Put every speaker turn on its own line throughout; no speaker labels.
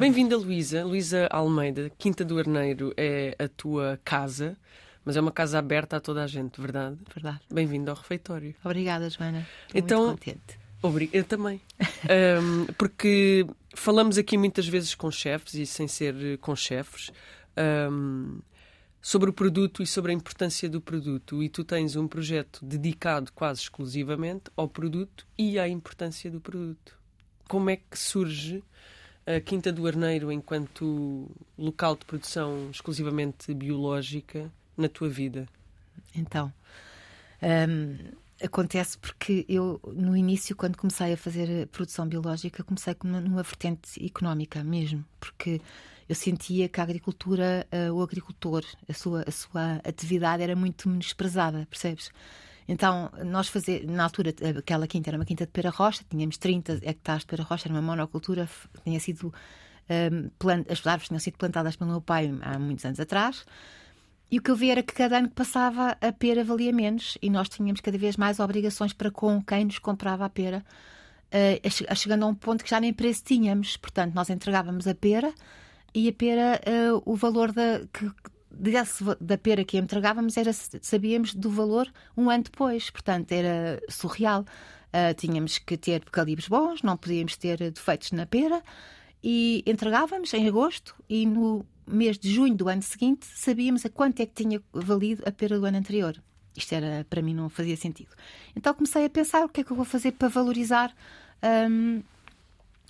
Bem-vinda, Luísa. Luísa Almeida, Quinta do Arneiro é a tua casa, mas é uma casa aberta a toda a gente, verdade?
Verdade.
Bem-vinda ao refeitório.
Obrigada, Joana. Estou
então,
muito contente.
Obrigada, eu também. um, porque falamos aqui muitas vezes com chefes e sem ser com chefes. Um, sobre o produto e sobre a importância do produto. E tu tens um projeto dedicado quase exclusivamente ao produto e à importância do produto. Como é que surge a Quinta do Arneiro enquanto local de produção exclusivamente biológica na tua vida?
Então, hum, acontece porque eu, no início, quando comecei a fazer produção biológica, comecei numa vertente económica mesmo, porque eu sentia que a agricultura, uh, o agricultor, a sua, a sua atividade era muito menosprezada, percebes? Então, nós fazer, na altura, aquela quinta era uma quinta de pera rocha, tínhamos 30 hectares de pera rocha, era uma monocultura, tinha sido, um, ehm, plant, as árvores tinham sido plantadas pelo meu pai há muitos anos atrás. E o que eu vi era que cada ano que passava a pera valia menos e nós tínhamos cada vez mais obrigações para com quem nos comprava a pera, uh, chegando a um ponto que já nem preço tínhamos. Portanto, nós entregávamos a pera e a pera, uh, o valor da, que, desse, da pera que entregávamos era, sabíamos do valor um ano depois, portanto era surreal. Uh, tínhamos que ter calibres bons, não podíamos ter defeitos na pera e entregávamos em agosto e no mês de junho do ano seguinte sabíamos a quanto é que tinha valido a pera do ano anterior. Isto era para mim não fazia sentido. Então comecei a pensar o que é que eu vou fazer para valorizar um,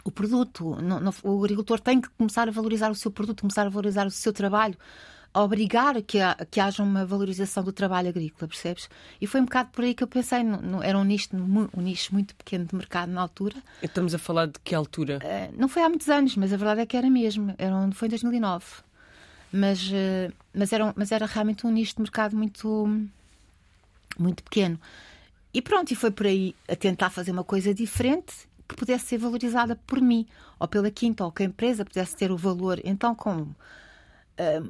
o produto. O agricultor tem que começar a valorizar o seu produto, começar a valorizar o seu trabalho, obrigar que, a, que haja uma valorização do trabalho agrícola, percebes? E foi um bocado por aí que eu pensei. No, no, era um nicho, um nicho muito pequeno de mercado na altura.
Estamos a falar de que altura?
Uh, não foi há muitos anos, mas a verdade é que era mesmo. Era, foi em 2009. Mas, uh, mas, era, mas era realmente um nicho de mercado muito, muito pequeno. E pronto, e foi por aí a tentar fazer uma coisa diferente que pudesse ser valorizada por mim, ou pela quinta, ou que a empresa pudesse ter o valor. Então, como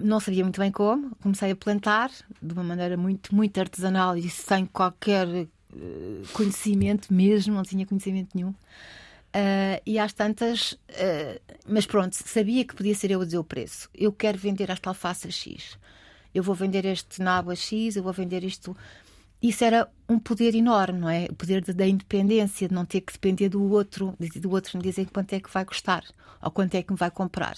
não sabia muito bem como, comecei a plantar de uma maneira muito, muito artesanal e sem qualquer uh, conhecimento mesmo, não tinha conhecimento nenhum. Uh, e às tantas, mas pronto, sabia que podia ser eu a dizer o preço. Eu quero vender esta alface X. Eu vou vender este nabo a X, eu vou vender isto isso era um poder enorme, não é? O poder da independência, de não ter que depender do outro, do outro me dizer quanto é que vai custar ou quanto é que me vai comprar.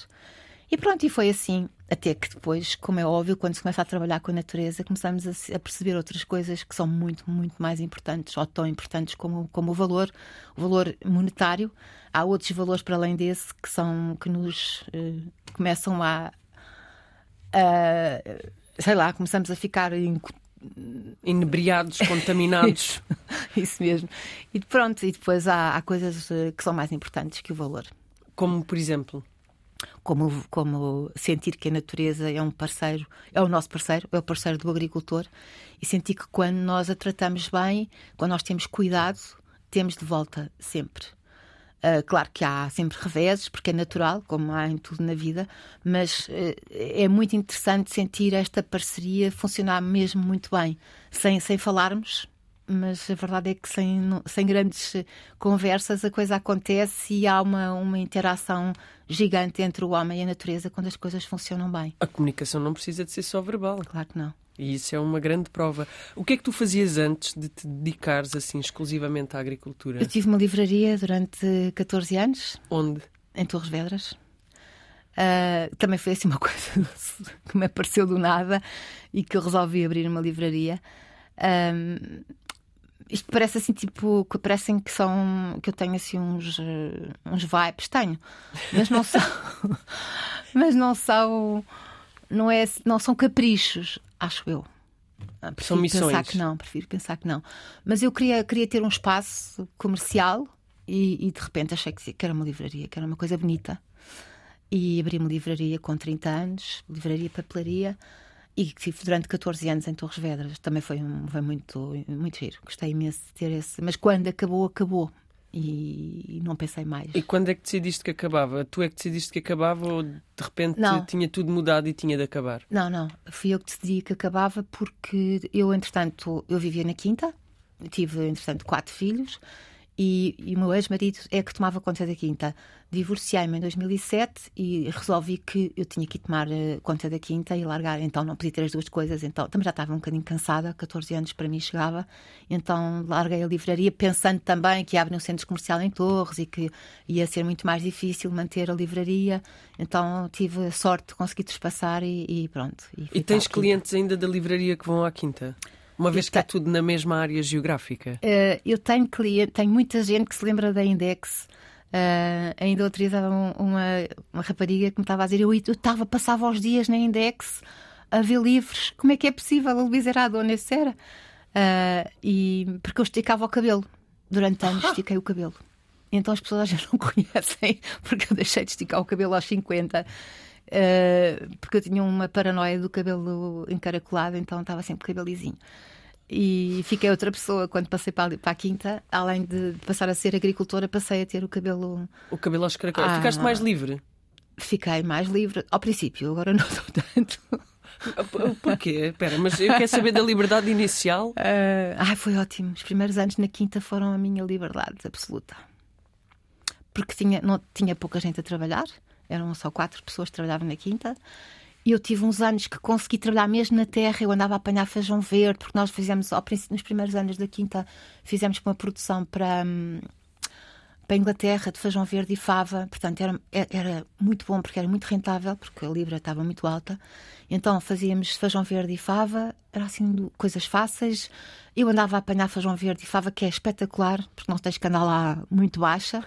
E pronto, e foi assim. Até que depois, como é óbvio, quando se começa a trabalhar com a natureza, começamos a, perceber outras coisas que são muito, muito mais importantes, ou tão importantes como, como o valor, o valor monetário. Há outros valores para além desse que são que nos eh, começam a, a, sei lá, começamos a ficar
inebriados, contaminados.
Isso mesmo. E pronto, e depois há, há, coisas eh, que são mais importantes que o valor.
Como, por exemplo?
Como, como sentir que a natureza é um parceiro, é o nosso parceiro, é o parceiro do agricultor, e sentir que quando nós a tratamos bem, quando nós temos cuidado, temos de volta sempre. Uh, claro que há sempre reveses, porque é natural, como há em tudo na vida, mas uh, é muito interessante sentir esta parceria funcionar mesmo muito bem, sem, sem falarmos, mas a verdade é que sem, sem grandes conversas a coisa acontece e há uma, uma interação gigante entre o homem e a natureza quando as coisas funcionam bem.
A comunicação não precisa de ser só verbal.
Claro que não.
E isso é uma grande prova. O que é que tu fazias antes de te dedicares assim exclusivamente à agricultura?
Eu tive uma livraria durante 14 anos.
Onde?
Em Torres Vedras. Uh, também foi assim uma coisa que me apareceu do nada e que eu resolvi abrir uma livraria. Um, isto parece assim, tipo, que parecem que são que eu tenho assim uns, uns vibes, tenho, mas não são, mas não são, não é, não são caprichos acho eu.
Ah, prefiro São missões.
pensar que não, prefiro pensar que não. Mas eu queria, queria ter um espaço comercial e, e de repente achei que, que era uma livraria, que era uma coisa bonita. E abri uma livraria com 30 anos, livraria papelaria, e que tive durante 14 anos em Torres Vedras. Também foi, um, foi muito, muito giro. Gostei imenso de ter esse. Mas quando acabou, acabou e não pensei mais.
E quando é que decidiste que acabava? Tu é que decidiste que acabava ou de repente não. tinha tudo mudado e tinha de acabar?
Não, não. Fui eu que decidi que acabava porque eu, entretanto, eu vivia na Quinta, tive, entretanto, quatro filhos e, e o meu ex-marido é que tomava conta da quinta. Divorciei-me em 2007 e resolvi que eu tinha que tomar uh, conta da quinta e largar. Então não podia ter as duas coisas. Então também já estava um bocadinho cansada, 14 anos para mim chegava. Então larguei a livraria, pensando também que abrir um centro comercial em Torres e que ia ser muito mais difícil manter a livraria. Então tive a sorte de conseguir trespassar e, e pronto.
E, e tens clientes ainda da livraria que vão à quinta? Uma vez que é tudo na mesma área geográfica?
Uh, eu tenho cliente, tenho muita gente que se lembra da Index. Uh, ainda outro dia uma, uma rapariga que me estava a dizer: eu estava, passava os dias na Index a ver livros. Como é que é possível? A Luísa era a dona, isso era. Uh, e, porque eu esticava o cabelo. Durante anos estiquei o cabelo. Então as pessoas já não conhecem, porque eu deixei de esticar o cabelo aos 50. Uh, porque eu tinha uma paranoia do cabelo encaracolado, então estava sempre cabelo lisinho. E fiquei outra pessoa quando passei para a, quinta, além de passar a ser agricultora, passei a ter o cabelo.
O cabelo aos caracoles. Ah, Ficaste mais livre?
Fiquei mais livre, ao princípio, agora não estou tanto.
Porquê? Espera, mas eu quero saber da liberdade inicial.
Uh, ai, foi ótimo. Os primeiros anos na quinta foram a minha liberdade absoluta. Porque tinha, não, tinha pouca gente a trabalhar, eram só quatro pessoas que trabalhavam na quinta e eu tive uns anos que consegui trabalhar mesmo na terra. Eu andava a apanhar feijão verde, porque nós fizemos, nos primeiros anos da quinta, fizemos uma produção para, hum, para a Inglaterra de feijão verde e fava. Portanto, era, era muito bom, porque era muito rentável, porque a libra estava muito alta. Então, fazíamos feijão verde e fava, era assim, coisas fáceis. Eu andava a apanhar feijão verde e fava, que é espetacular, porque não tens que andar lá muito baixa.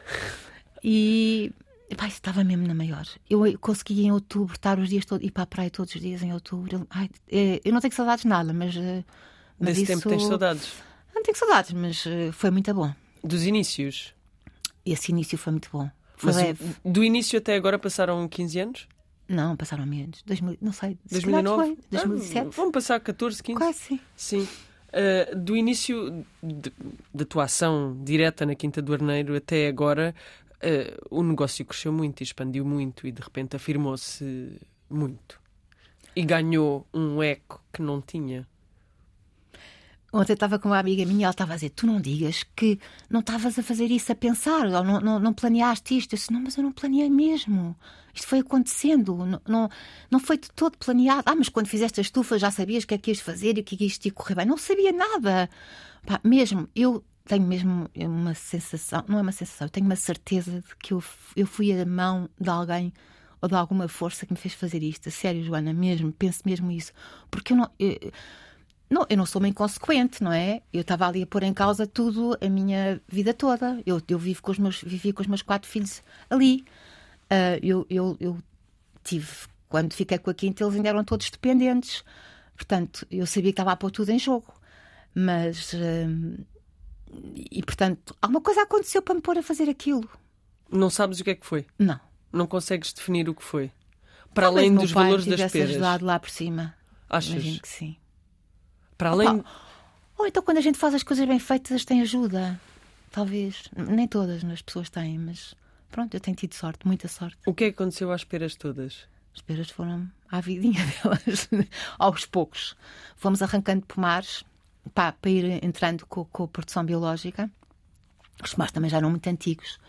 E Pai, estava mesmo na maior. Eu consegui em outubro estar os dias todos, ir para a praia todos os dias em outubro. Ai, é, eu não tenho saudades de nada, mas. Eh,
mas Desse isso... tempo tens saudades?
Não tenho saudades, mas eh, foi muito bom.
Dos inícios?
Esse início foi muito bom. Foi mas leve.
Do início até agora passaram 15 anos?
Não, passaram menos. 2000, não sei.
2009?
Foi, 2007. Ah,
vamos passar 14, 15?
Quase sim.
Sim. Uh, do início da tua ação direta na Quinta do Arneiro até agora, uh, o negócio cresceu muito expandiu muito e de repente afirmou-se muito. E ganhou um eco que não tinha.
Ontem estava com uma amiga minha e ela estava a dizer: Tu não digas que não estavas a fazer isso a pensar, ou não, não, não planeaste isto. Eu disse: Não, mas eu não planeei mesmo. Isto foi acontecendo, não, não, não foi de todo planeado. Ah, mas quando fizeste a estufa já sabias o que é que ias fazer e o que é que isto ia correr bem. Não sabia nada. Pá, mesmo, eu tenho mesmo uma sensação, não é uma sensação, tenho uma certeza de que eu, eu fui a mão de alguém ou de alguma força que me fez fazer isto. Sério, Joana, mesmo, penso mesmo isso. Porque eu não. Eu, não, eu não sou uma inconsequente, não é? Eu estava ali a pôr em causa tudo a minha vida toda. Eu, eu vivo com os meus, vivi com os meus quatro filhos ali. Uh, eu, eu, eu tive, quando fiquei com a quinta, eles ainda eram todos dependentes. Portanto, eu sabia que estava a pôr tudo em jogo. Mas. Uh, e, portanto, alguma coisa aconteceu para me pôr a fazer aquilo.
Não sabes o que é que foi?
Não.
Não consegues definir o que foi? Para Talvez além dos valores das peras.
ajudado lá por cima.
Achas?
Imagino que sim.
Para além... Opa,
ou então quando a gente faz as coisas bem feitas tem ajuda. Talvez. Nem todas as pessoas têm, mas pronto, eu tenho tido sorte, muita sorte.
O que é que aconteceu às peras todas?
As peras foram à vidinha delas, aos poucos. Fomos arrancando pomares pá, para ir entrando com, com a produção biológica. Os tomates também já eram muito antigos.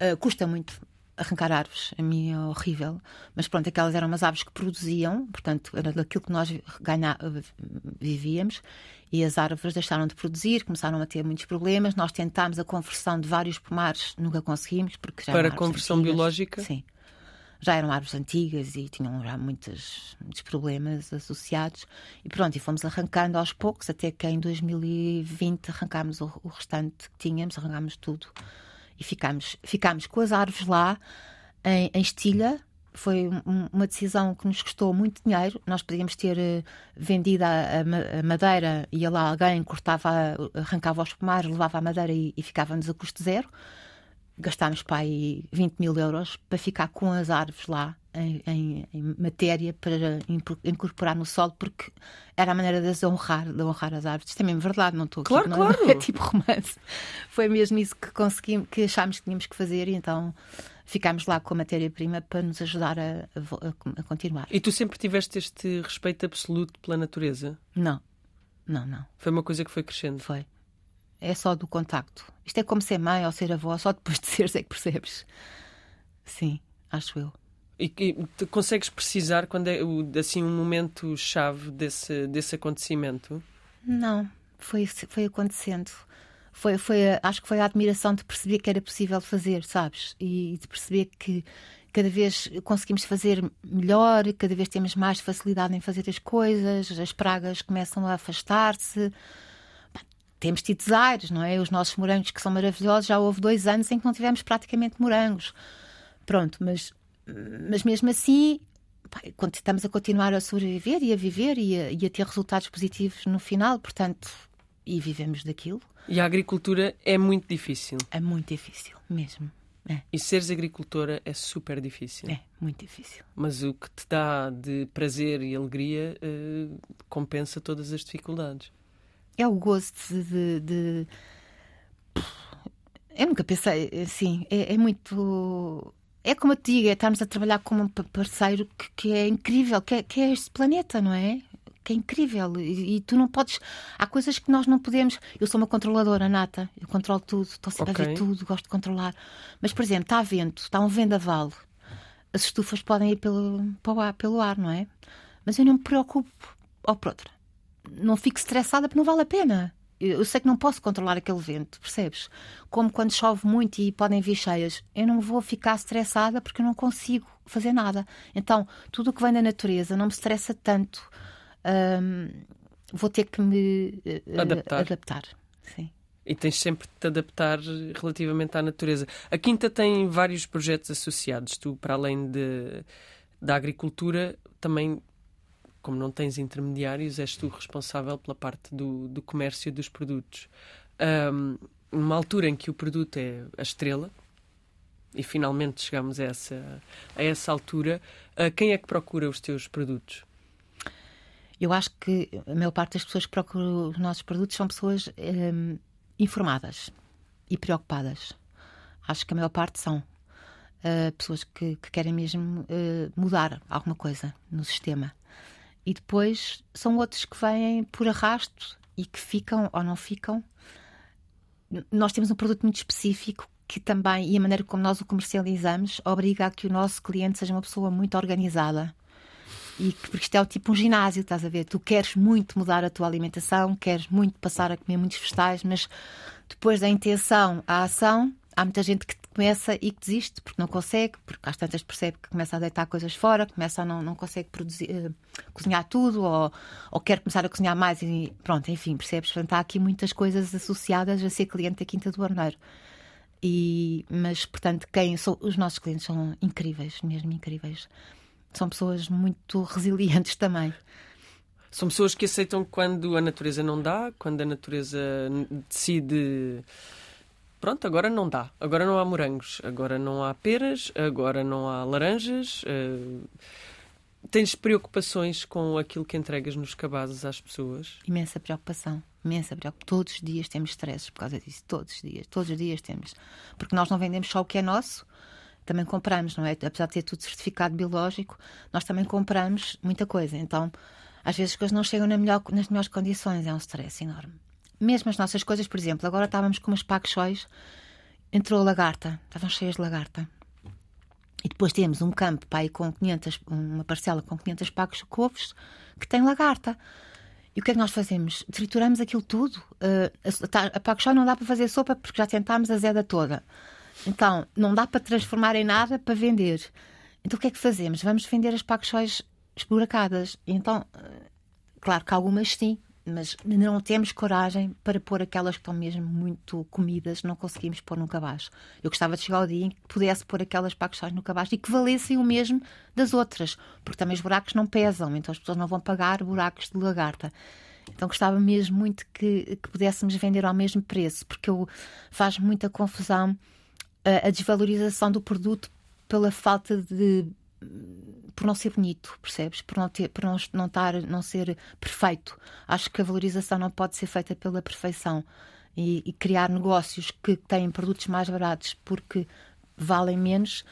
Uh, custa muito arrancar árvores, a mim é horrível. Mas pronto, aquelas eram umas árvores que produziam, portanto, era daquilo que nós ganha, vivíamos. E as árvores deixaram de produzir, começaram a ter muitos problemas. Nós tentámos a conversão de vários pomares, nunca conseguimos. Porque já
Para conversão antigas. biológica?
Sim já eram árvores antigas e tinham já muitos, muitos problemas associados. E pronto, e fomos arrancando aos poucos, até que em 2020 arrancámos o, o restante que tínhamos, arrancámos tudo e ficámos, ficámos com as árvores lá em, em estilha. Foi uma decisão que nos custou muito dinheiro. Nós podíamos ter uh, vendido a, a, madeira, ia lá alguém, cortava, arrancava os pomares, levava a madeira e, e ficávamos a custo zero gastámos para aí 20 mil euros para ficar com as árvores lá em, em, em, matéria para incorporar no solo, porque era a maneira de as honrar, de honrar as árvores. Isto é mesmo verdade, não estou
claro,
não,
claro.
Não é tipo romance. Foi mesmo isso que conseguimos, que achámos que tínhamos que fazer e então ficámos lá com a matéria-prima para nos ajudar a, a, a continuar.
E tu sempre tiveste este respeito absoluto pela natureza?
Não, não, não.
Foi uma coisa que foi crescendo?
Foi. É só do contacto. Isto é como ser mãe ou ser avó, só depois de seres é que percebes. Sim, acho eu.
E, e consegues precisar quando é assim um momento chave desse, desse acontecimento?
Não, foi, foi acontecendo. Foi, foi, acho que foi a admiração de perceber que era possível fazer, sabes? E de perceber que cada vez conseguimos fazer melhor, cada vez temos mais facilidade em fazer as coisas, as pragas começam a afastar-se. Temos tido desaires, não é? Os nossos morangos que são maravilhosos, já houve dois anos em que não tivemos praticamente morangos. Pronto, mas, mas mesmo assim, quando estamos a continuar a sobreviver e a viver e a, e a ter resultados positivos no final, portanto, e vivemos daquilo.
E a agricultura é muito difícil.
É muito difícil, mesmo. É.
E seres agricultora é super difícil.
É, muito difícil.
Mas o que te dá de prazer e alegria uh, compensa todas as dificuldades.
É o gosto de. de... Eu nunca pensei assim. É, é, muito. É como eu te digo, é estarmos a trabalhar com um parceiro que, que é incrível, que é, que é este planeta, não é? que é incrível. E, e, tu não podes. Há coisas que nós não podemos. Eu sou uma controladora nata, eu controlo tudo, estou sempre okay. a ver tudo, gosto de controlar. Mas, por exemplo, está vento, está um vendaval, as estufas podem ir pelo, pelo, ar, pelo ar, não é? Mas eu não me preocupo. Ou por outra, não fico estressada porque não vale a pena. Eu sei que não posso controlar aquele vento, percebes? Como quando chove muito e podem vir cheias, eu não vou ficar estressada porque eu não consigo fazer nada. Então, tudo o que vem da natureza não me estressa tanto vou ter que me uh, adaptar. adaptar. Sim.
E tens sempre de te adaptar relativamente à natureza. A Quinta tem vários projetos associados. Tu, para além de, da agricultura, também, como não tens intermediários, és tu responsável pela parte do, do comércio dos produtos. Um, numa altura em que o produto é a estrela, e finalmente chegamos a essa, a essa altura, uh, quem é que procura os teus produtos?
Eu acho que a maior parte das pessoas que procuram os nossos produtos são pessoas um, informadas e preocupadas. Acho que a maior parte são uh, pessoas que, que, querem mesmo uh, mudar alguma coisa no sistema. E depois são outros que vêm por arrasto e que ficam ou não ficam. Nós temos um produto muito específico que também, e a maneira como nós o comercializamos, obriga a que o nosso cliente seja uma pessoa muito organizada e porque isto é o tipo um ginásio, estás a ver? Tu queres muito mudar a tua alimentação, queres muito passar a comer muitos vegetais, mas depois da intenção à ação, há muita gente que começa e que desiste porque não consegue, porque às tantas percebe que começa a deitar coisas fora, começa a não, não consegue produzir, uh, cozinhar tudo ou, ou quer começar a cozinhar mais e pronto, enfim, percebes? Portanto, há aqui muitas coisas associadas a ser cliente da Quinta do Arneiro. E, mas, portanto, quem são, os nossos clientes são incríveis, mesmo incríveis são pessoas muito resilientes também.
São pessoas que aceitam quando a natureza não dá, quando a natureza decide. Pronto, agora não dá. Agora não há morangos, agora não há peras, agora não há laranjas. Uh... Tens preocupações com aquilo que entregas nos cabazes às pessoas?
Imensa preocupação, imensa preocupação. Todos os dias temos stresses por causa disso. Todos os dias, todos os dias temos. Porque nós não vendemos só o que é nosso, também compramos, não é? Apesar de ter tudo certificado biológico, nós também compramos muita coisa. Então, às vezes as coisas não chegam na melhor, nas melhores condições, é um stress enorme. Mesmo as nossas coisas, por exemplo, agora estávamos com umas pacochóis, entrou a lagarta, estavam cheias de lagarta. E depois temos um campo aí com 500, uma parcela com 500 pacos de couves que tem lagarta. E o que é que nós fazemos? Trituramos aquilo tudo. Uh, a, a, a não dá para fazer sopa porque já tentámos a zeda toda. Então, não dá para transformar em nada para vender. Então, o que é que fazemos? Vamos vender as pacochóis esburacadas. Então, eh, claro que algumas sim, mas não temos coragem para pôr aquelas que estão mesmo muito comidas, não conseguimos pôr no cabaz. Eu gostava de chegar ao dia em que pudesse pôr aquelas pacochóis no cabaz e que valessem o mesmo das outras, porque também os buracos não pesam, então as pessoas não vão pagar buracos de lagarta. Então gostava mesmo muito que, que pudéssemos vender ao mesmo preço, porque eu, faz muita confusão a desvalorização do produto pela falta de por não ser bonito, percebes? Por não ter, por não, não estar, não ser perfeito. Acho que a valorização não pode ser feita pela perfeição e, e criar negócios que têm produtos mais baratos porque valem menos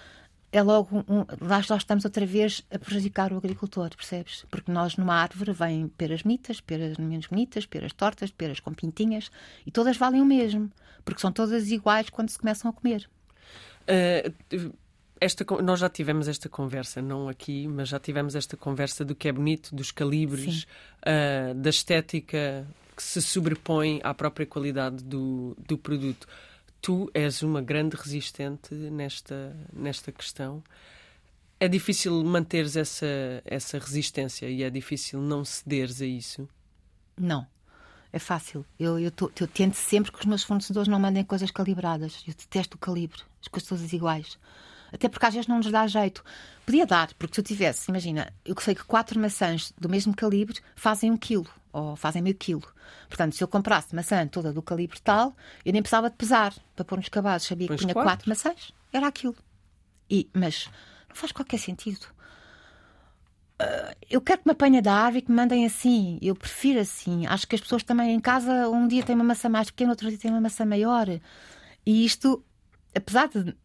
é logo um, lá nós estamos outra vez a prejudicar o agricultor, percebes? Porque nós numa árvore vêm peras bonitas, peras menos bonitas, peras tortas, peras com pintinhas e todas valem o mesmo, porque são todas iguais quando se começam a comer.
Uh, esta, nós já tivemos esta conversa, não aqui, mas já tivemos esta conversa do que é bonito, dos calibres, uh, da estética que se sobrepõe à própria qualidade do, do produto. Tu és uma grande resistente nesta, nesta questão. É difícil manteres essa, essa resistência e é difícil não cederes a isso?
Não. É fácil. Eu, eu, tô, eu, tento sempre que os meus fornecedores não mandem coisas calibradas. Eu detesto o calibre, as coisas todas iguais. Até porque às vezes não nos dá jeito. Podia dar, porque se eu tivesse, imagina, eu sei que quatro maçãs do mesmo calibre fazem um quilo ou fazem meio quilo. Portanto, se eu comprasse maçã toda do calibre tal, eu nem precisava de pesar para pôr nos cabazes. Sabia pois que tinha quatro. quatro maçãs, era aquilo. E, mas não faz qualquer sentido. Uh, eu quero que me apanhe da árvore e que me mandem assim. Eu prefiro assim. Acho que as pessoas também em casa, um dia têm uma maçã mais pequena, outro dia têm uma maçã maior. E isto, apesar de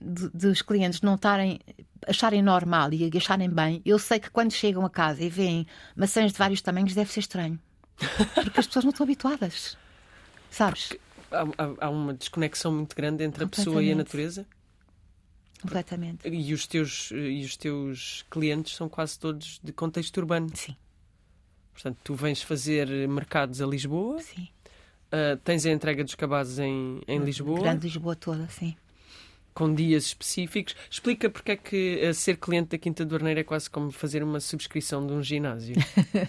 dos clientes não estarem acharem normal e acharem bem, eu sei que quando chegam a casa e veem maçãs de vários tamanhos deve ser estranho. Porque as pessoas não estão habituadas. Sabes?
Há, há, uma desconexão muito grande entre a pessoa e a natureza.
Completamente.
E os, teus, e os teus clientes são quase todos de contexto urbano.
Sim.
Portanto, tu vens fazer mercados a Lisboa.
Sim.
Uh, tens a entrega dos cabazes em, em Lisboa.
Grande Lisboa toda, sim
com dias específicos. Explica porque é que eh, ser cliente da Quinta do Arneiro é quase como fazer uma subscrição de um ginásio.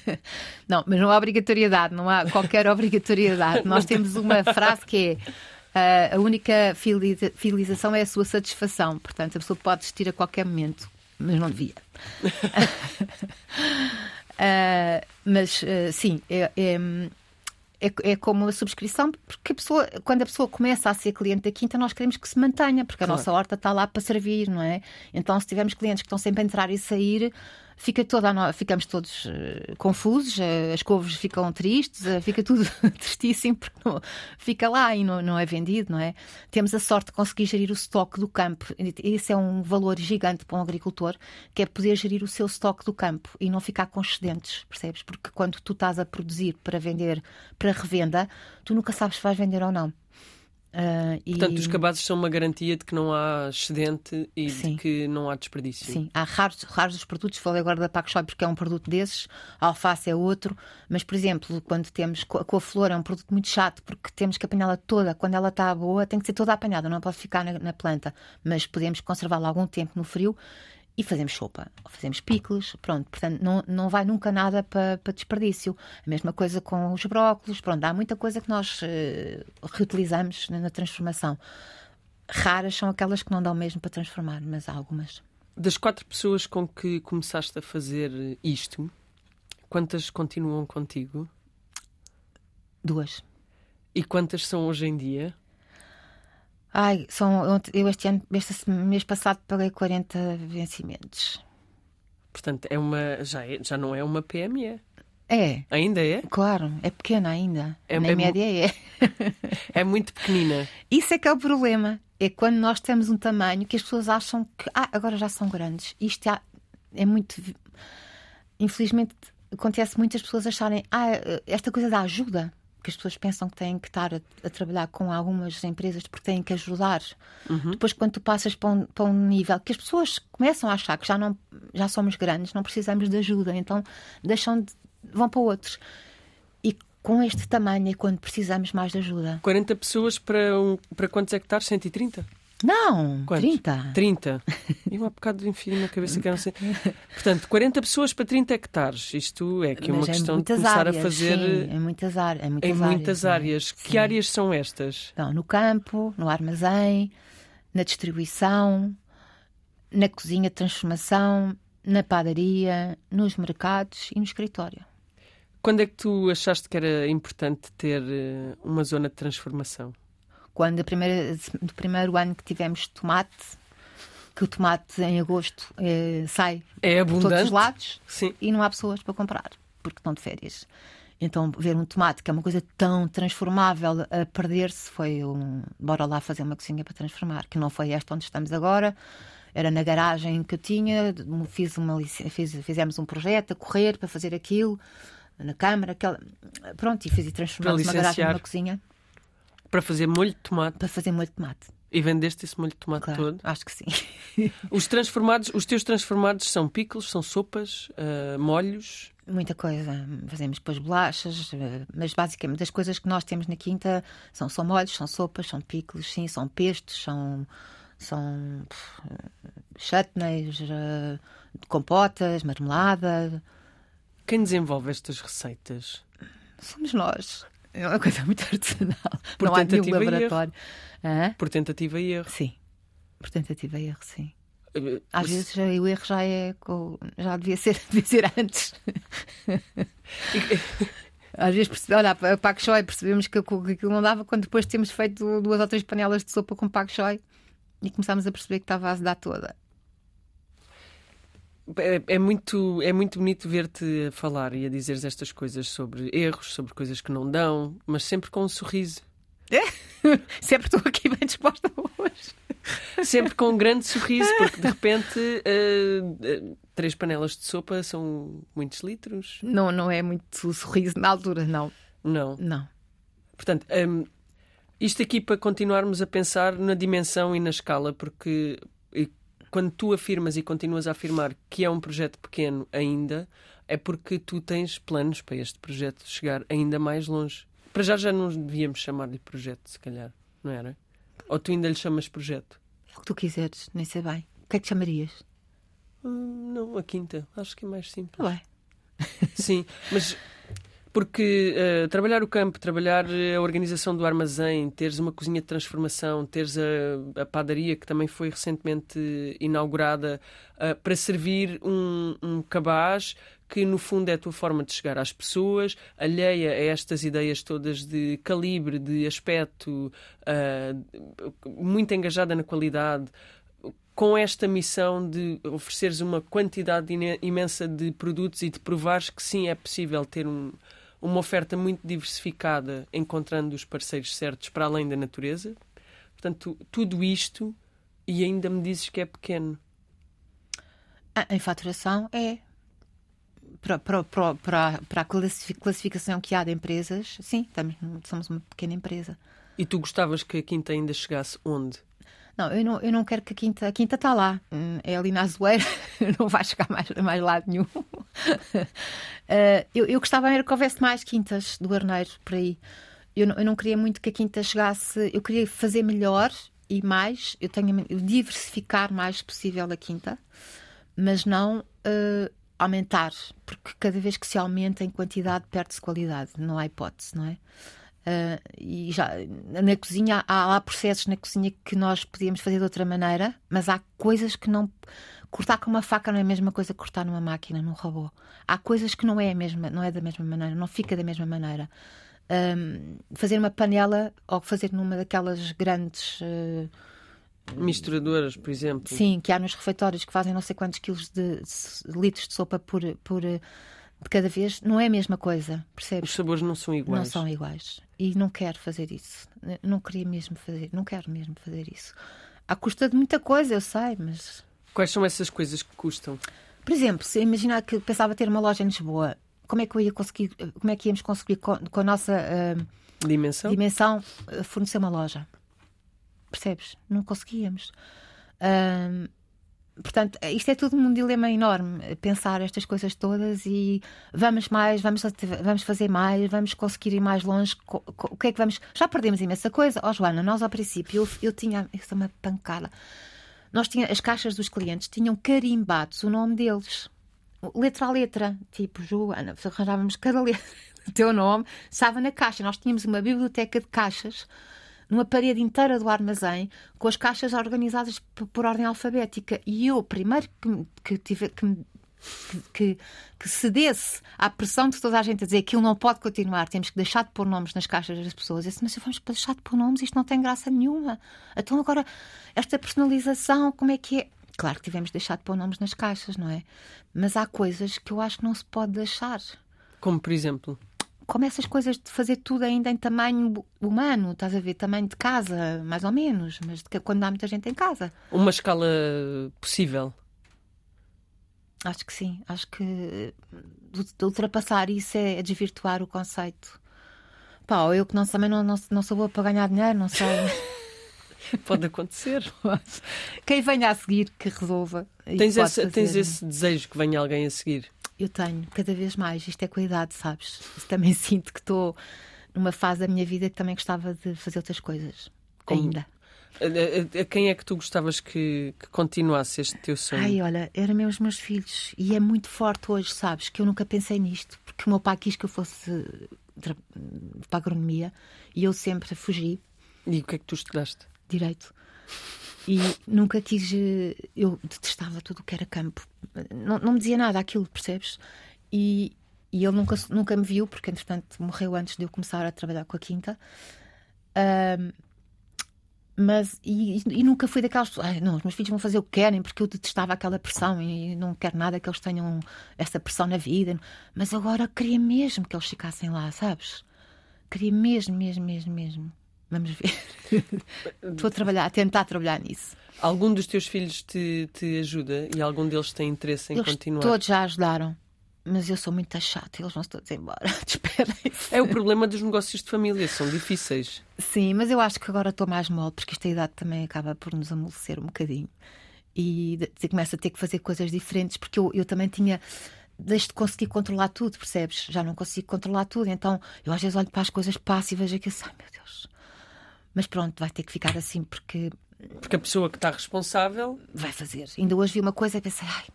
não, mas não há obrigatoriedade, não há qualquer obrigatoriedade. Nós temos uma frase que é uh, a única fidelização é a sua satisfação. Portanto, a pessoa pode desistir a qualquer momento, mas não devia. uh, mas uh, sim, é, é, é, é como a subscrição, porque a pessoa, quando a pessoa começa a ser cliente da Quinta, nós queremos que se mantenha, porque claro. a nossa horta está lá para servir, não é? Então, se tivermos clientes que estão sempre a entrar e sair, fica toda no... ficamos todos uh, confusos, uh, as couves ficam tristes, uh, fica tudo tristíssimo porque não... fica lá e não, não é vendido, não é? Temos a sorte de conseguir gerir o estoque do campo. Esse é um valor gigante para um agricultor, que é poder gerir o seu estoque do campo e não ficar com excedentes, percebes? Porque quando tu estás a produzir para vender, para revenda, tu nunca sabes se vais vender ou não.
Uh, Portanto, e... os cabazes são uma garantia de que não há excedente e Sim. de que não há desperdício.
Sim, há raros, raros os produtos. Falei agora da Pac porque é um produto desses, a alface é outro. Mas, por exemplo, quando temos com a flor, é um produto muito chato porque temos que apanhá-la toda. Quando ela está boa, tem que ser toda apanhada, não pode ficar na, na planta. Mas podemos conservá-la algum tempo no frio e fazemos sopa, ou fazemos picles, pronto, portanto não, não vai nunca nada para, para desperdício. A mesma coisa com os brócolos, pronto, há muita coisa que nós uh, reutilizamos na, na, transformação. Raras são aquelas que não dão mesmo para transformar, mas há algumas.
Das quatro pessoas com que começaste a fazer isto, quantas continuam contigo?
Duas.
E quantas são hoje em dia?
Ai, são, eu este ano, este mês passado, paguei 40 vencimentos.
Portanto, é uma, já, é, já não é uma PME.
É.
Ainda é?
Claro, é pequena ainda. É, Na é média é.
é muito pequenina.
Isso é que é o problema. É quando nós temos um tamanho que as pessoas acham que ah, agora já são grandes. Isto é, é muito. Infelizmente, acontece muitas pessoas acharem ah, esta coisa da ajuda que as pessoas pensam que têm que estar a, a, trabalhar com algumas empresas porque têm que ajudar. Uhum. Depois, quando tu passas para um, para um, nível que as pessoas começam a achar que já, não, já somos grandes, não precisamos de ajuda, então deixam de, vão para outros. E com este tamanho é quando precisamos mais de ajuda.
40 pessoas para, um, para quantos hectares? 130?
Não, Quantos? 30.
30. E um bocado enfim na cabeça que era assim. Portanto, 40 pessoas para 30 hectares. Isto é que é uma questão de começar
áreas,
a fazer.
Sim, em muitas, áreas, em muitas
em
áreas.
Muitas áreas. Que áreas são estas?
Então, no campo, no armazém, na distribuição, na cozinha de transformação, na padaria, nos mercados e no escritório.
Quando é que tu achaste que era importante ter eh, uma zona de transformação?
Quando a primeira, do primeiro ano que tivemos tomate, que o tomate em agosto é, sai
é
por todos os lados Sim. e não há pessoas para comprar, porque estão de férias. Então, ver um tomate, que é uma coisa tão transformável, a perder-se, foi um. Bora lá fazer uma cozinha para transformar, que não foi esta onde estamos agora. era na garagem que eu tinha, fiz uma, fiz, fizemos um projeto a correr para fazer aquilo, na câmara, aquela, pronto, e fiz e transformamos uma garagem numa cozinha.
Para fazer molho de tomate.
Para fazer molho de tomate.
E vendeste esse molho de tomate
claro,
todo?
Acho que sim.
Os transformados, os teus transformados são pickles, são sopas, uh, molhos?
Muita coisa. Fazemos depois bolachas, eh, mas basicamente das coisas que nós temos na quinta são, são molhos, são sopas, são pickles, sim, são pestos, são, são chutneys, uh, compotas, marmelada.
Quem desenvolve estas receitas?
Somos nós. É uma coisa muito artesanal.
Por
não
há
nenhum laboratório.
Por tentativa e erro.
Sim. Por tentativa e erro, sim.
Eh,
Às Mas... vezes já, o erro já é. Já devia ser, devia ser antes. Às vezes percebe, olha, pak choi, percebemos que aquilo não dava quando depois temos feito duas ou três panelas de sopa com pak choi e começámos a perceber que estava a azedar toda.
É, é, muito, é muito bonito ver-te a falar e a dizeres estas coisas sobre erros, sobre coisas que não dão, mas sempre com um sorriso.
É? Sempre estou aqui bem disposta hoje.
Sempre com um grande sorriso, porque de repente uh, uh, três panelas de sopa são muitos litros.
Não, não é muito sorriso na altura, não.
Não.
Não.
Portanto, um, isto aqui para continuarmos a pensar na dimensão e na escala, porque quando tu afirmas e continuas a afirmar que é um projeto pequeno ainda, é porque tu tens planos para este projeto chegar ainda mais longe. Para já já não devíamos chamar-lhe projeto, se calhar, não era? Ou tu ainda lhe chamas projeto?
É o que tu quiseres, nem sei bem. O que é que chamarias?
Hum, não, a quinta. Acho que é mais simples.
Bem.
Sim, mas porque uh, trabalhar o campo, trabalhar eh, a organização do armazém, teres uma cozinha de transformação, teres a, a padaria que também foi recentemente inaugurada uh, para servir um, um cabaz que no fundo é a tua forma de chegar às pessoas, alheia a estas ideias todas de calibre, de aspecto, uh, muito engajada na qualidade, com esta missão de ofereceres uma quantidade imensa de produtos e de provares que sim é possível ter um, uma oferta muito diversificada, encontrando os parceiros certos para além da natureza. Portanto, tudo isto e ainda me dizes que é pequeno.
Ah, em faturação é. Para, para, para, para a classificação que há de empresas, sim, estamos, somos uma pequena empresa.
E tu gostavas que a Quinta ainda chegasse onde?
Não, eu não, eu não quero que a Quinta. A Quinta está lá. Hum, é ali na Azueira, não vai chegar mais, mais lado nenhum. uh, eu, eu gostava era que houvesse mais quintas do Arneiro por aí. Eu não, eu não queria muito que a Quinta chegasse. Eu queria fazer melhor e mais. Eu tenho eu diversificar mais possível a Quinta, mas não. Uh, aumentar, porque cada vez que se aumenta em quantidade perde-se qualidade, não há hipótese, não é? Uh, e já na cozinha há, há processos na cozinha que nós podíamos fazer de outra maneira, mas há coisas que não cortar com uma faca não é a mesma coisa que cortar numa máquina, num robô. Há coisas que não é a mesma, não é da mesma maneira, não fica da mesma maneira. Um, fazer uma panela ou fazer numa daquelas grandes uh,
misturadoras, por exemplo.
Sim, que há nos refeitórios que fazem não sei quantos quilos de, de litros de sopa por, por de cada vez não é a mesma coisa, percebes?
Os sabores não são iguais.
Não são iguais. E não quero fazer isso. Não queria mesmo fazer, não quero mesmo fazer isso. À custa de muita coisa, eu sei, mas.
Quais são essas coisas que custam?
Por exemplo, se imaginar que pensava ter uma loja em Lisboa, como é que eu ia conseguir, como é que íamos conseguir com, com a nossa uh,
dimensão,
dimensão uh, fornecer uma loja? Percebes? Não conseguíamos. Uh, portanto, isto é tudo um dilema enorme, pensar estas coisas todas e vamos mais, vamos, vamos fazer mais, vamos conseguir ir mais longe. O que é que vamos. Já perdemos imensa coisa. Ó, oh, Joana, nós ao princípio, eu, eu tinha. Isso é uma pancada. Nós tinha, as caixas dos clientes tinham carimbados o nome deles, letra a letra, tipo Joana, arranjávamos cada letra, teu nome, estava na caixa. Nós tínhamos uma biblioteca de caixas numa parede inteira do armazém, com as caixas organizadas por ordem alfabética. E eu, primeiro que, que tive que que, que, cedesse à pressão de toda a gente a dizer que aquilo não pode continuar, temos que deixar de pôr nomes nas caixas das pessoas. Eu disse, mas vamos deixar de pôr nomes, isto não tem graça nenhuma. Então agora, esta personalização, como é que é? Claro que tivemos de deixar de pôr nomes nas caixas, não é? Mas há coisas que eu acho que não se pode deixar.
Como, por exemplo?
Como essas coisas de fazer tudo ainda em tamanho humano, estás a ver? Tamanho de casa, mais ou menos, mas quando há muita gente em casa.
Uma escala possível.
Acho que sim. Acho que de, de ultrapassar isso é, é, desvirtuar o conceito. Pá, eu que não, também não, não, não sou boa para ganhar dinheiro, não sei.
Pode acontecer.
Quem venha a seguir, que resolva.
Tens, esse, tens esse desejo que venha alguém a seguir?
Eu tenho, cada vez mais. Isto é com a idade, sabes? Também sinto que estou numa fase da minha vida que também gostava de fazer outras coisas. Como? Ainda.
A, a, a, quem é que tu gostavas que, que, continuasse este teu sonho?
Ai, olha, eram meus meus filhos. E é muito forte hoje, sabes? Que eu nunca pensei nisto. Porque o meu pai quis que eu fosse para a agronomia e eu sempre fugi.
E o que é que tu estudaste?
Direito. E nunca quis. Eh, eu detestava tudo o que era campo. Não, não me dizia nada aquilo, percebes? E, e ele nunca, nunca me viu, porque entretanto morreu antes de eu começar a trabalhar com a Quinta. Um, mas e, e, nunca fui daquelas pessoas, não, os meus filhos vão fazer o que querem porque eu detestava aquela pressão e não quero nada que eles tenham essa pressão na vida. Mas agora queria mesmo que eles ficassem lá, sabes? Queria mesmo, mesmo, mesmo, mesmo. Vamos ver. Estou a trabalhar, a tentar trabalhar nisso.
Algum dos teus filhos te, te ajuda e algum deles tem interesse em
eles
continuar?
Todos já ajudaram. Mas eu sou muito chata, eles vão-se todos embora. Esperem-se.
É o problema dos negócios de família, são difíceis.
Sim, mas eu acho que agora estou mais mole, porque esta idade também acaba por nos amolecer um bocadinho. E começa a ter que fazer coisas diferentes, porque eu, eu também tinha deixo de conseguir controlar tudo, percebes? Já não consigo controlar tudo, então eu às vezes olho para as coisas passivas e vejo que ai meu Deus, mas pronto, vai ter que ficar assim porque.
Porque a pessoa que está responsável.
Vai fazer. Ainda hoje vi uma coisa e pensei, ai,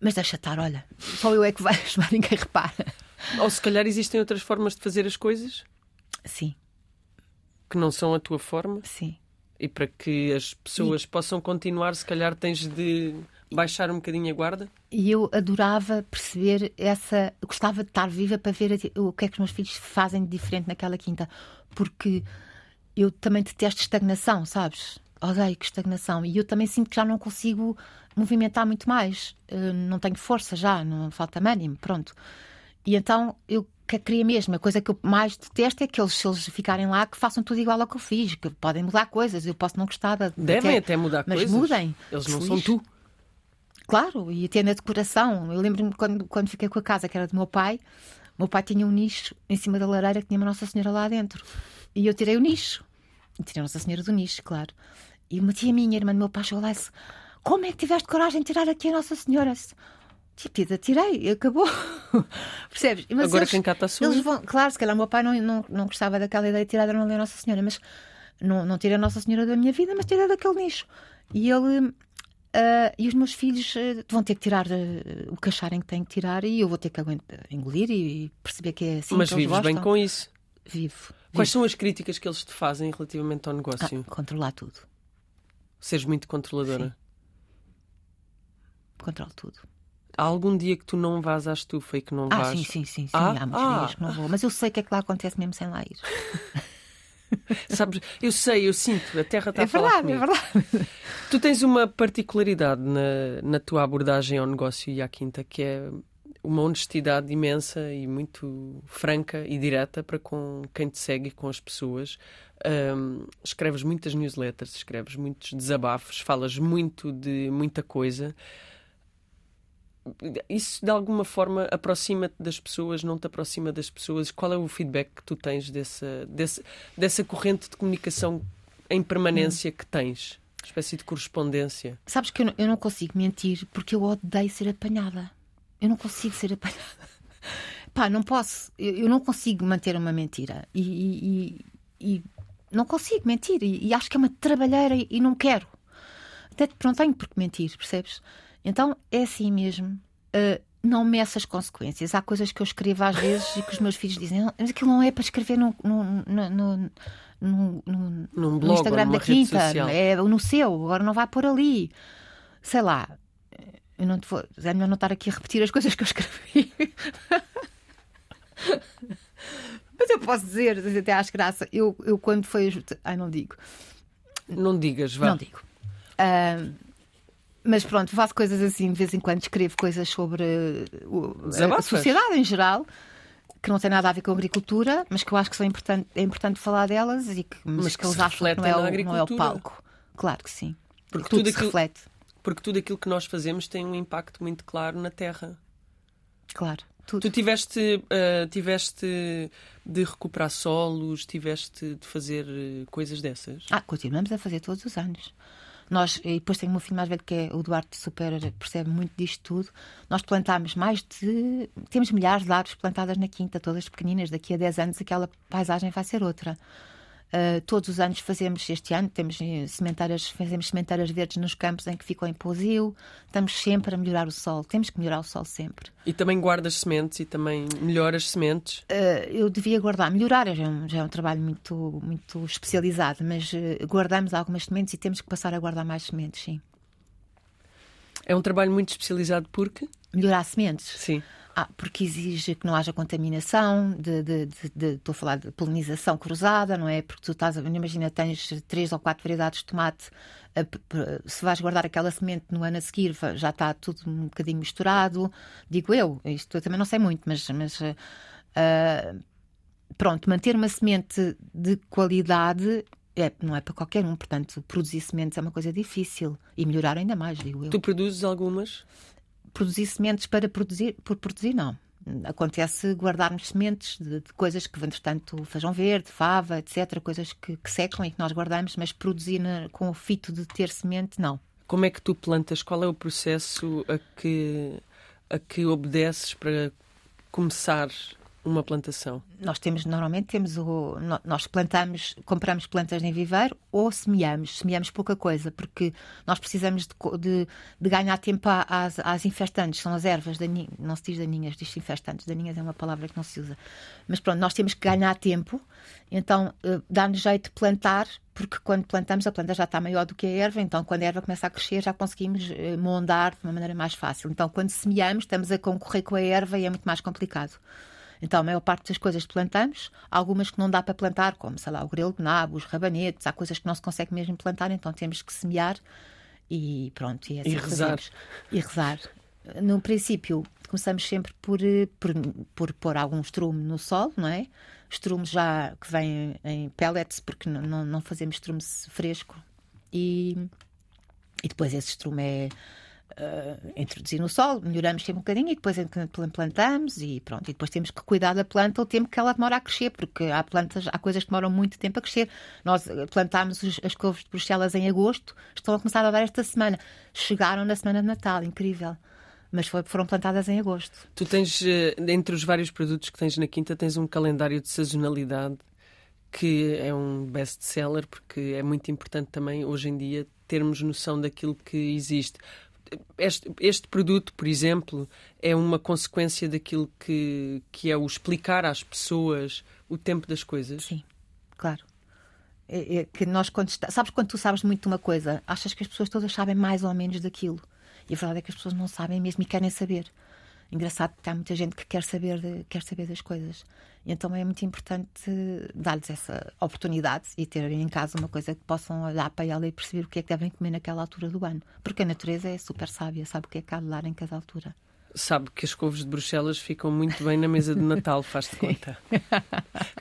mas deixa estar, olha, só eu é que vejo, mas ninguém repara.
Ou se calhar existem outras formas de fazer as coisas?
Sim.
Que não são a tua forma?
Sim.
E para que as pessoas e... possam continuar, se calhar tens de baixar um bocadinho a guarda?
E eu adorava perceber essa. Gostava de estar viva para ver o que é que os meus filhos fazem de diferente naquela quinta. Porque eu também detesto estagnação, sabes? Odeio que estagnação. E eu também sinto que já não consigo movimentar muito mais. Uh, não tenho força já, não falta mínimo, pronto. E então eu queria mesmo. A coisa que eu mais detesto é que eles, se eles ficarem lá, que façam tudo igual ao que eu fiz, que podem mudar coisas. Eu posso não gostar da.
Devem até, até mudar
mas
coisas.
Mas mudem.
Eles não são tu.
Claro, e até na decoração. Eu lembro-me quando, quando fiquei com a casa que era do meu pai, meu pai tinha um nicho em cima da lareira que tinha uma Nossa Senhora lá dentro. E eu tirei o nicho. Tirei a Nossa Senhora do nicho, claro. E uma tia minha, irmã do meu pai, chegou lá e disse: Como é que tiveste coragem de tirar aqui a Nossa Senhora? Tipo, tirei, e acabou. Percebes?
Mas Agora eles, quem cá está
eles vão, Claro, se calhar o meu pai não, não, não gostava daquela ideia de tirar a Nossa Senhora, mas não, não tirei a Nossa Senhora da minha vida, mas tirei daquele nicho. E ele. Uh, e os meus filhos uh, vão ter que tirar uh, o que acharem que têm que tirar e eu vou ter que aguentar, engolir e perceber que é assim.
Mas
que
vives bem com isso?
Vivo.
Quais são as críticas que eles te fazem relativamente ao negócio?
Ah, controlar tudo.
Seres muito controladora? Sim.
Controlo tudo.
Há algum dia que tu não vás à estufa e que não
ah,
vais?
Sim, sim, sim. sim. Ah? Há muitos ah. dias que não vou. Mas eu sei o que é que lá acontece mesmo sem lá ir.
Sabes, eu sei, eu sinto, a Terra está
é
a falar
verdade, comigo. É verdade.
Tu tens uma particularidade na, na tua abordagem ao negócio e à quinta, que é uma honestidade imensa e muito franca e direta para com quem te segue e com as pessoas. Um, escreves muitas newsletters, escreves muitos desabafos, falas muito de muita coisa. Isso de alguma forma aproxima-te das pessoas, não te aproxima das pessoas? Qual é o feedback que tu tens dessa, dessa, dessa corrente de comunicação em permanência que tens? Espécie de correspondência.
Sabes que eu não, eu não consigo mentir porque eu odeio ser apanhada. Eu não consigo ser apanhada. Pá, não posso. Eu, eu não consigo manter uma mentira. E, e, e não consigo mentir. E, e, acho que é uma trabalheira e, não quero. Até não tenho por que mentir, percebes? Então é assim mesmo. Uh, não meço as consequências. Há coisas que eu escrevo às vezes e que os meus filhos dizem mas aquilo não é para escrever no, no, no, no, no,
blog, no
Instagram
da
quinta, é no seu, agora não vai pôr ali. Sei lá, eu não te vou. É melhor não estar aqui a repetir as coisas que eu escrevi. Mas eu posso dizer, até acho graça. Eu, eu quando foi. Ai, não digo.
Não digas, vá.
Não digo. Uh, mas pronto, faço coisas assim, de vez em quando escrevo coisas sobre uh, a sociedade em geral. que não têm nada a ver com a agricultura, mas que eu acho que são importante, é importante falar delas e que, mas,
Mas
que
que
eles acham que não é, o, não é o palco. Claro que sim.
Porque
tudo
tudo
se
aquilo-
reflete.
Porque tudo aquilo que nós fazemos tem um impacto muito claro na Terra.
Claro. Tudo.
Tu tiveste, ah, tiveste de recuperar solos, tiveste de fazer eh, coisas dessas?
Ah, continuamos a fazer todos os anos. Nós, e depois tenho o meu filho mais velho que é o Duarte Super, percebe muito disto tudo. Nós plantámos mais de. Temos milhares de árvores plantadas na quinta, todas pequeninas. Daqui a 10 anos aquela paisagem vai ser outra. Ah, todos os anos fazemos, este ano, temos eh, sementeiras, fazemos sementeiras verdes nos campos em que ficam em pousio. Estamos sempre a melhorar o solo. Temos que melhorar o solo sempre.
E também guardas sementes e também melhoras sementes.
Eh, eu devia guardar, melhorar já é um, já é um trabalho muito, muito especializado, mas eh, guardamos algumas sementes e temos que passar a guardar mais sementes, sim.
É um trabalho muito especializado porque?
Melhorar sementes?
Sim.
Ah, porque exige que não haja contaminação, de, de- de- de- estou a falar de polinização cruzada, não é? Porque tu estás, imagina, tens três ou quatro variedades de tomate, p- se vais guardar aquela semente no ano a seguir, já está tudo um bocadinho misturado, digo eu, isto eu também não sei muito, mas, mas ah, pronto, manter uma semente de qualidade é, não é para qualquer um, portanto, produzir sementes é uma coisa difícil e melhorar ainda mais, digo eu
Tu produzes algumas?
Produzir sementes para produzir, por produzir, não. Acontece guardarmos sementes de, de coisas que, entretanto, feijão verde, fava, etc., coisas que, que secam e que nós guardamos, mas produzir na- com o fito de ter semente, não.
Como é que tu plantas? Qual é o processo a que, a que obedeces para começar uma plantação?
Nós temos, normalmente, temos o, nós plantamos, compramos plantas em viveiro ou semeamos. Semeamos pouca coisa, porque nós precisamos de, de- de ganhar tempo às, às infestantes, são as ervas daninhas, não se diz daninhas, diz infestantes, daninhas é uma palavra que não se usa. Mas pronto, nós temos que ganhar tempo, então eh, dá-nos jeito de plantar, porque quando plantamos a planta já está maior do que a erva, então quando a erva começa a crescer já conseguimos eh, mondar de uma maneira mais fácil. Então quando semeamos estamos a concorrer com a erva e é muito mais complicado. Então, a maior parte das coisas que plantamos, há algumas que não dá para plantar, como, sei lá, o grelo de nabo, os rabanetes, há coisas que não se consegue mesmo plantar, então temos que semear e pronto. E, é assim
E rezar.
fazemos. E rezar. No princípio, começamos sempre por, eh, por, por pôr algum estrume no sol, não é? Estrume já que vem em pellets, porque não, não, não fazemos estrume fresco. E, e depois esse estrume é eh, introduzir no solo, melhoramos sempre um bocadinho e depois plantamos e pronto. E depois temos que cuidar da planta o tempo que ela demora a crescer, porque há plantas, há coisas que demoram muito tempo a crescer. Nós eh, plantámos os- as couves de Bruxelas em agosto, estão a começar a dar esta semana. Chegaram na semana de Natal, incrível. Mas foi- foram plantadas em agosto.
Tu tens, eh, entre os vários produtos que tens na quinta, tens um calendário de sazonalidade que é um best-seller, porque é muito importante também, hoje em dia, termos noção daquilo que existe. Este, este produto, por exemplo, é uma consequência daquilo que, que é o explicar às pessoas o tempo das coisas.
Sim, claro. É, é que nós quando está... Sabes quando tu sabes muito de uma coisa, achas que as pessoas todas sabem mais ou menos daquilo. E a verdade é que as pessoas não sabem mesmo e querem saber. Engraçado porque há muita gente que quer saber, de- quer saber das coisas. Então é muito importante dar-lhes essa oportunidade e ter em casa uma coisa que possam olhar para ela e perceber o que é que devem comer naquela altura do ano. Porque a natureza é super sábia, sabe o que é que há de dar em cada altura.
Sabe que as couves de Bruxelas ficam muito bem na mesa de Natal, faz-te conta.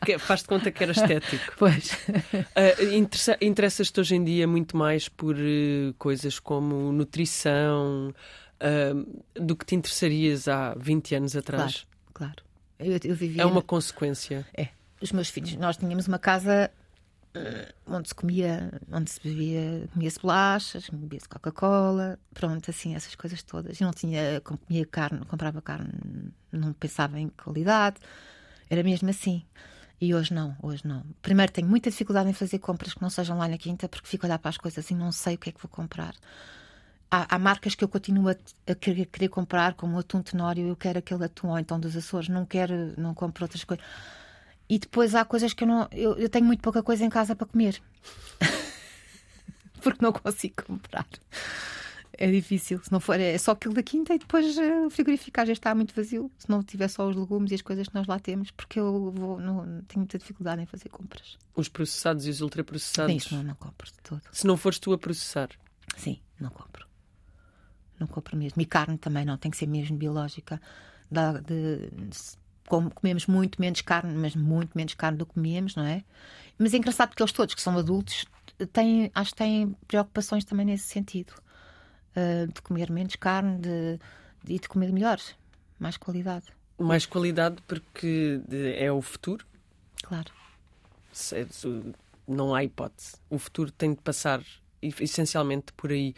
Que- Faz-te conta que era estético.
Pois.
Uh, interessa- Interessas-te hoje em dia muito mais por uh, coisas como nutrição uh, do que te interessarias há 20 anos atrás?
Claro, claro. Eu, eu vivia...
É uma consequência.
É. Os meus filhos, nós tínhamos uma casa eh, onde se comia, onde se bebia, comia-se bolachas, bebia-se Coca-Cola, pronto, assim, essas coisas todas. Eu não tinha, comia carne, comprava carne, não pensava em qualidade, era mesmo assim. E hoje não, hoje não. Primeiro tenho muita dificuldade em fazer compras que não sejam lá na quinta, porque fico a olhar para as coisas e não sei o que é que vou comprar. Há, há marcas que eu continuo a, a querer, querer comprar, como o atum tenório, eu quero aquele atum, ou então dos Açores, não quero, não compro outras coisas. E depois há coisas que eu não. Eu, eu tenho muito pouca coisa em casa para comer. Porque não consigo comprar. É difícil. Se não for, é só aquilo da quinta e depois eh, o frigorífico vezes está muito vazio. Se não tiver só os legumes e as coisas que nós lá temos, porque eu vou, não, tenho muita dificuldade em fazer compras.
Os processados e os ultraprocessados.
Isso não, não compro de todo.
Se não fores tu a processar.
Sim, não compro. Não compro mesmo. E carne também não, tem que ser mesmo biológica. De- comemos muito menos carne, mas muito menos carne do que comíamos, não é? Mas é engraçado porque eles todos que são adultos têm, acho que têm preocupações também nesse sentido. Uh, de comer menos carne de, de, e de comer melhor, mais qualidade.
Mais qualidade porque é o futuro?
Claro.
Não há hipótese. O futuro tem de passar essencialmente por aí.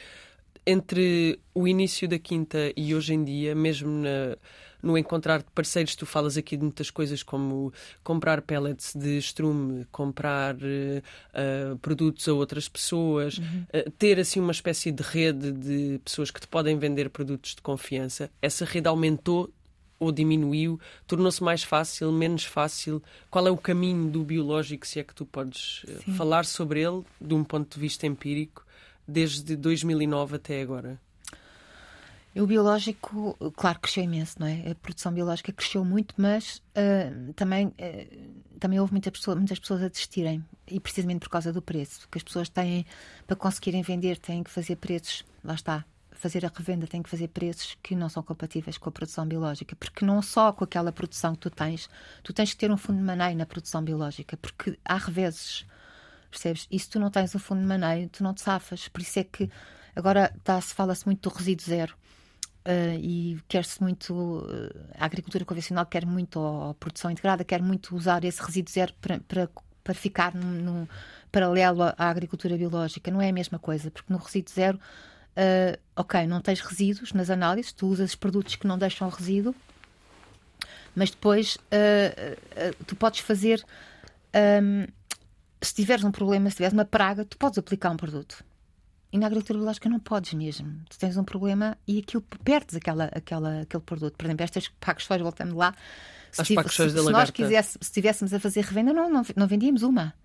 Entre o início da quinta e hoje em dia, mesmo na, no encontrar parceiros, tu falas aqui de muitas coisas como comprar pellets de estrume, comprar uh, produtos a outras pessoas, uhum. uh, ter assim uma espécie de rede de pessoas que te podem vender produtos de confiança. Essa rede aumentou ou diminuiu? Tornou-se mais fácil, menos fácil? Qual é o caminho do biológico, se é que tu podes Sim. falar sobre ele de um ponto de vista empírico, desde 2009 até agora?
O biológico, claro, cresceu imenso, não é? A produção biológica cresceu muito, mas uh, também, uh, também houve muita pessoa, muitas pessoas a desistirem, e precisamente por causa do preço, que as pessoas têm, para conseguirem vender, têm que fazer preços, lá está, fazer a revenda tem que fazer preços que não são compatíveis com a produção biológica, porque não só com aquela produção que tu tens, tu tens que ter um fundo de maneio na produção biológica, porque há reveses, percebes? E se tu não tens um fundo de maneio, tu não te safas. Por isso é que agora tá, se fala-se muito do resíduo zero. Uh, e quer-se muito, uh, a agricultura convencional quer muito, ou a produção integrada quer muito usar esse resíduo zero para, para, para ficar num, paralelo à agricultura biológica. Não é a mesma coisa, porque no resíduo zero uh, ok, não tens resíduos nas análises, tu usas produtos que não deixam resíduo, mas depois tu podes fazer. Um, se tiveres um problema, se tiveres uma praga, tu podes aplicar um produto. E na agricultura biológica não podes mesmo. Tu tens um problema e aquilo perdes aquela, aquela, aquele produto. Por exemplo, estas pacos de voltando lá,
se, tive, se,
se nós quisesse, se estivéssemos a fazer revenda, não, não, não vendíamos uma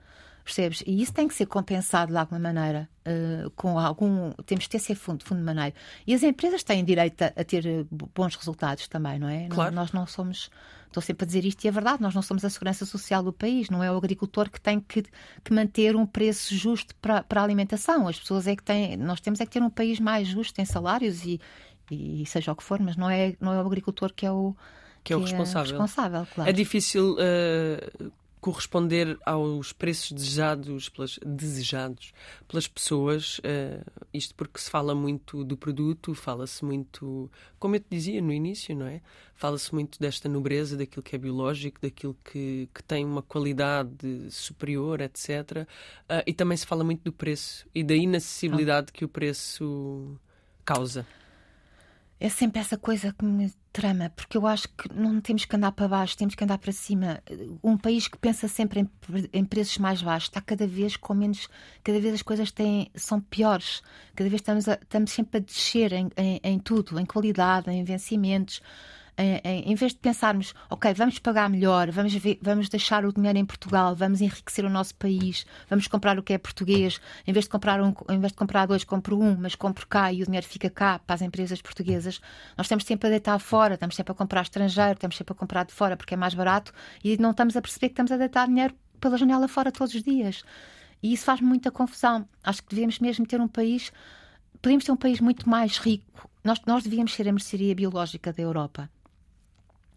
percebes? E isso tem que ser compensado de alguma maneira, uh, com algum. Temos que ter esse fundo, fundo de maneira. E as empresas têm direito a, a ter eh, bons resultados também, não é?
Claro.
Não, nós não somos. Estou sempre a dizer isto e é verdade, nós não somos a segurança social do país, não é o agricultor que tem que, que manter um preço justo para, para a alimentação. As pessoas é que têm. Nós temos é que ter um país mais justo em salários e, e seja o que for, mas não é, não é o agricultor que é o.
Que, é o responsável.
É, responsável claro.
é difícil uh, corresponder aos preços desejados pelas, desejados pelas pessoas, uh, isto porque se fala muito do produto, fala-se muito, como eu te dizia no início, não é? Fala-se muito desta nobreza, daquilo que é biológico, daquilo que, que tem uma qualidade superior, etc. Uh, eh, e também se fala muito do preço e da inacessibilidade que o preço causa
é sempre essa coisa que me trama, porque eu acho que não temos que andar para baixo, temos que andar para cima. Um país que pensa sempre em, em preços mais baixos está cada vez com menos, cada vez as coisas têm, são piores, cada vez estamos, a, estamos sempre a descer em, em, em tudo, em qualidade, em vencimentos em, vez de pensarmos, ok, vamos pagar melhor, vamos, ver, vamos deixar o dinheiro em Portugal, vamos enriquecer o nosso país, vamos comprar o que é português, em vez de comprar, um, em vez de comprar dois, compro um, mas compro cá e o dinheiro fica cá para as empresas portuguesas, nós estamos sempre a deitar fora, estamos sempre a comprar estrangeiro, estamos sempre a comprar de fora porque é mais barato e não estamos a perceber que estamos a deitar dinheiro pela janela fora todos os dias. E isso faz muita confusão. Acho que devemos mesmo ter um país, podemos ter um país muito mais rico. Nós, nós devíamos ser a mercearia biológica da Europa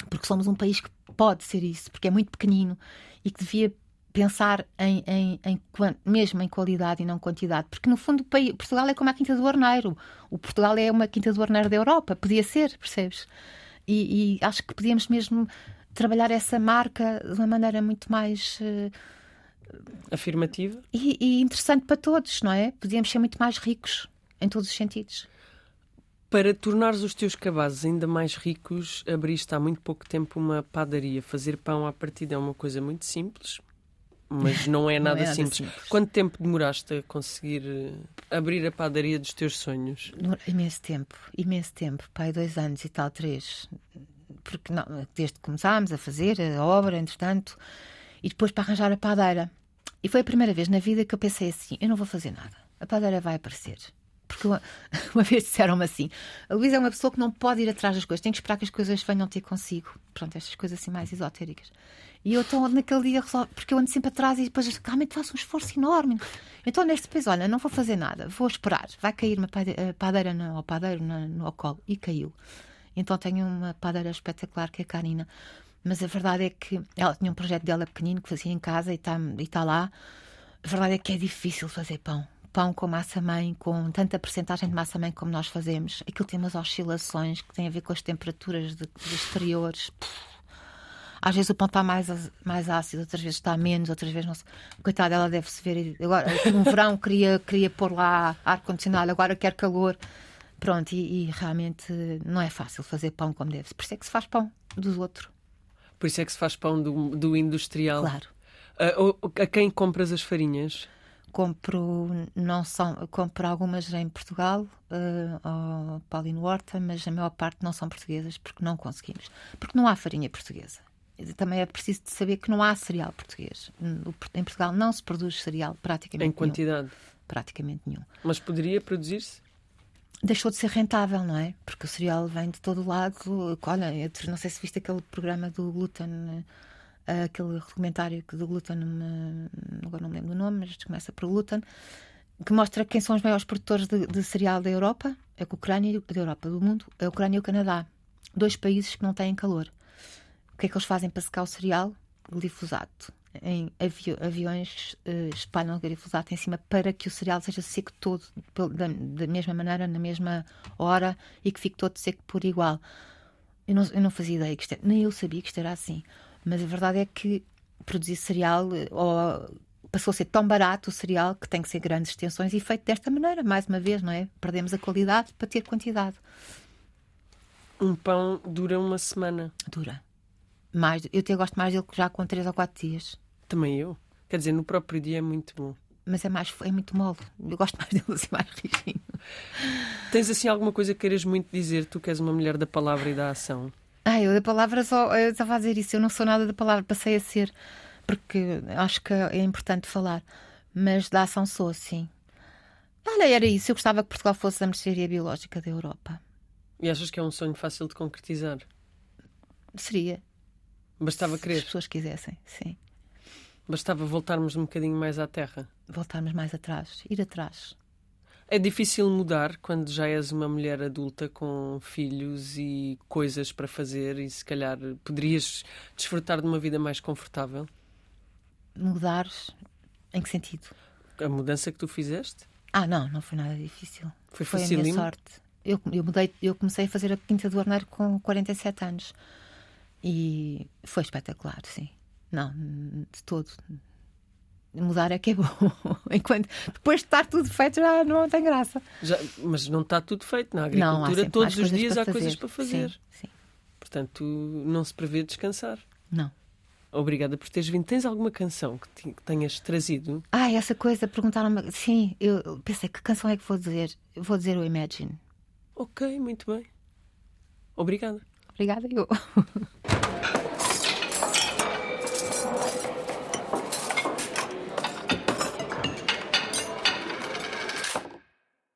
porque somos um país que pode ser isso, porque é muito pequenino e que devia pensar em, em, em, mesmo em qualidade e não quantidade, porque no fundo país, Portugal é como a Quinta do Arneiro, o Portugal é uma Quinta do Arneiro da Europa, podia ser, percebes? E, e acho que podíamos mesmo trabalhar essa marca de uma maneira muito mais uh,
afirmativa
e, e interessante para todos, não é? Podíamos ser muito mais ricos em todos os sentidos.
Para tornares os teus cabazes ainda mais ricos, abriste há muito pouco tempo uma padaria. Fazer pão à partida é uma coisa muito simples, mas não é nada, não é nada simples. simples. Quanto tempo demoraste a conseguir eh, abrir a padaria dos teus sonhos?
Imenso tempo, imenso tempo. Pai, dois anos e tal, três. Porque não, desde que começámos a fazer a obra, entretanto, e depois para arranjar a padeira. E foi a primeira vez na vida que eu pensei assim: eu não vou fazer nada. A padeira vai aparecer porque uma, vez disseram-me assim: a Luísa é uma pessoa que não pode ir atrás das coisas, tem que esperar que as coisas venham ter consigo. Pronto, estas coisas assim mais esotéricas. E eu estou naquele dia, porque eu ando sempre atrás e depois realmente faço um esforço enorme. Então, neste vez, olha, não vou fazer nada, vou esperar. Vai cair uma padeira no, ao padeiro no, no colo. E caiu. Então, tenho uma padeira espetacular que é a Karina. Mas a verdade é que ela tinha um projeto dela pequenino que fazia em casa e está tá lá. A verdade é que é difícil fazer pão. Pão com massa-mãe, com tanta percentagem de massa-mãe como nós fazemos. Aquilo tem umas oscilações que têm a ver com as temperaturas de, de exteriores. Às vezes o pão está mais, mais ácido, outras vezes está menos, outras vezes não sei. Coitada, ela deve-se ver. Agora, no verão queria, queria pôr lá ar-condicionado, agora quer calor. Pronto, e, e, realmente não é fácil fazer pão como deve-se. Por isso é que se faz pão dos outros.
Por isso é que se faz pão do, do industrial.
Claro.
Uh, a quem compras as farinhas?
Compro, não são, compro algumas em Portugal, uh, ao Paulino Horta, mas a maior parte não são portuguesas porque não conseguimos. Porque não há farinha portuguesa. Também é preciso saber que não há cereal português. Em Portugal não se produz cereal praticamente
Em quantidade?
Nenhum. Praticamente nenhum.
Mas poderia produzir-se?
deixou de ser rentável, não é? Porque o cereal vem de todo lado. Olha, eu não sei se viste aquele programa do glúten, eh, aquele documentário do glúten, agora não me lembro do nome, mas começa por glúten, que mostra quem são os maiores produtores de, de cereal da Europa, é a Ucrânia, da Europa, do mundo, é a Ucrânia e o Canadá. Dois países que não têm calor. O que é que eles fazem para secar o cereal? Glifosato em avi aviões uh, espalham glifosato em cima para que o cereal seja seco todo da, da, mesma maneira, na mesma hora e que fique todo seco por igual. Eu não, eu não fazia ideia que isto era, nem eu sabia que isto era assim. Mas a verdade é que produzir cereal eh, ou, passou a ser tão barato o cereal que tem que ser grandes extensões e feito desta maneira, mais uma vez, não é? Perdemos a qualidade para ter quantidade.
Um pão dura uma semana.
Dura. Mais, eu até gosto mais dele já com 3 ou 4 dias.
Também eu. Quer dizer, no próprio dia é muito bom.
Mas é, mais, é muito mole. Eu gosto mais dele assim, mais rijinho.
Tens assim alguma coisa que queiras muito dizer? Tu que és uma mulher da palavra e da ação.
Ah, eu da palavra só. Eu estava a dizer isso. Eu não sou nada da palavra, passei a ser. Porque acho que é importante falar. Mas da ação sou, sim. Olha, era isso. Eu gostava que Portugal fosse a mercearia biológica da Europa.
E achas que é um sonho fácil de concretizar?
Seria.
Bastava querer. Se
as pessoas quisessem, sim.
Bastava voltarmos um bocadinho mais à terra.
Voltarmos mais atrás, ir atrás.
É difícil mudar quando já és uma mulher adulta com filhos e coisas para fazer e se calhar poderias desfrutar de uma vida mais confortável?
Mudar em que sentido?
A mudança que tu fizeste?
Ah, não, não foi nada difícil.
Foi,
foi
a minha
sorte. Eu, eu, mudei, eu comecei a fazer a Quinta do Arneiro com 47 anos. E foi espetacular, sim. Não, de todo. Mudar é que é bom. Enquanto depois de estar tudo feito já não tem graça.
Já, mas não está tudo feito na agricultura. Não, todos os dias há
fazer.
coisas para fazer.
Sim, sim.
Portanto, não se prevê descansar.
Não.
Obrigada por teres vindo. Tens alguma canção que, tenhas trazido?
Ah, essa coisa, perguntaram-me. Sim, eu pensei, que canção é que vou dizer? Vou dizer o Imagine.
Ok, muito bem. Obrigada.
Obrigada, eu.